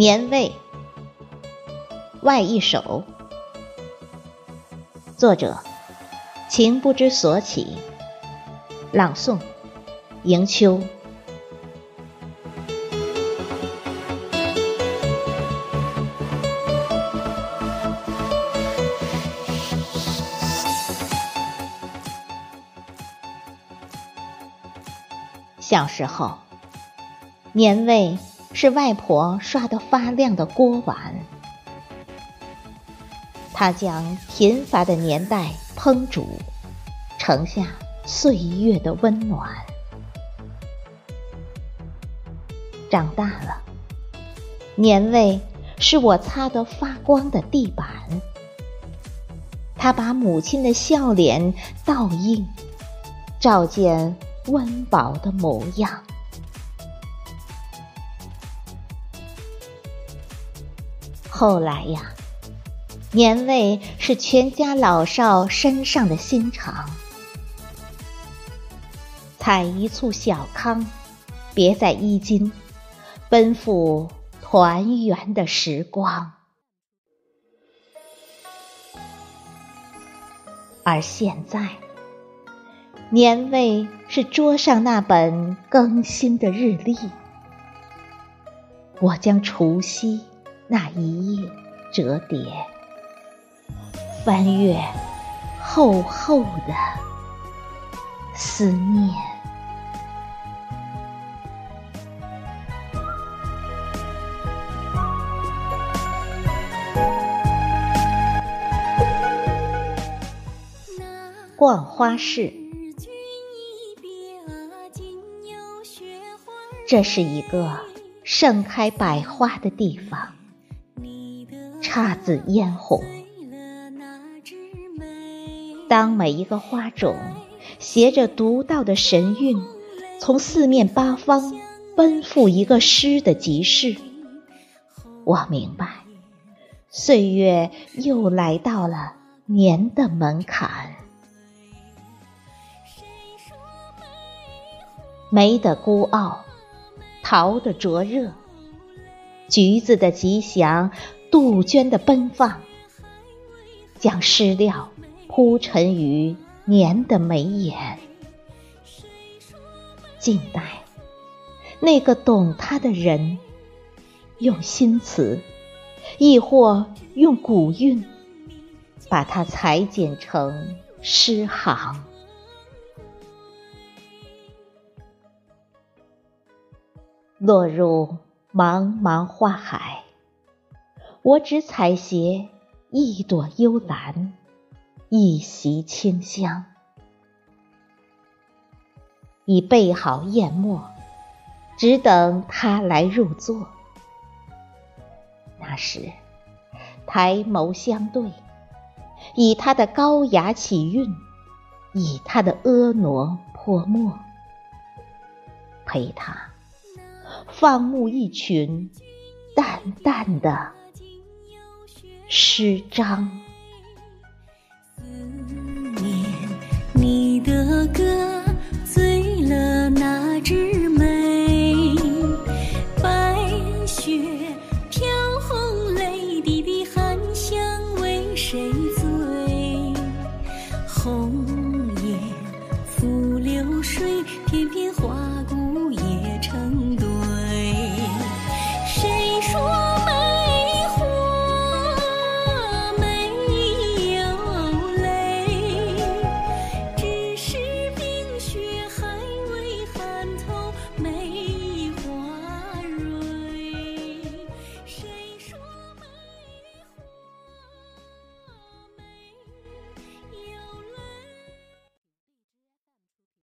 年味，外一首。作者：情不知所起。朗诵：迎秋。小时候，年味。是外婆刷得发亮的锅碗，他将贫乏的年代烹煮，盛下岁月的温暖。长大了，年味是我擦得发光的地板，它把母亲的笑脸倒映，照见温饱的模样。后来呀，年味是全家老少身上的心肠。采一簇小康，别在衣襟，奔赴团圆的时光。而现在，年味是桌上那本更新的日历，我将除夕。那一夜折叠，翻阅厚厚的思念。逛花市，这是一个盛开百花的地方。姹紫嫣红，当每一个花种携着独到的神韵，从四面八方奔赴一个诗的集市，我明白，岁月又来到了年的门槛。梅的孤傲，桃的灼热，橘子的吉祥。杜鹃的奔放，将诗料铺陈于年的眉眼。静待那个懂他的人，用新词，亦或用古韵，把它裁剪成诗行。落入茫茫花海。我只采撷一朵幽兰，一袭清香，已备好砚墨，只等他来入座。那时，抬眸相对，以他的高雅起韵，以他的婀娜泼墨，陪他放牧一群淡淡的。诗章，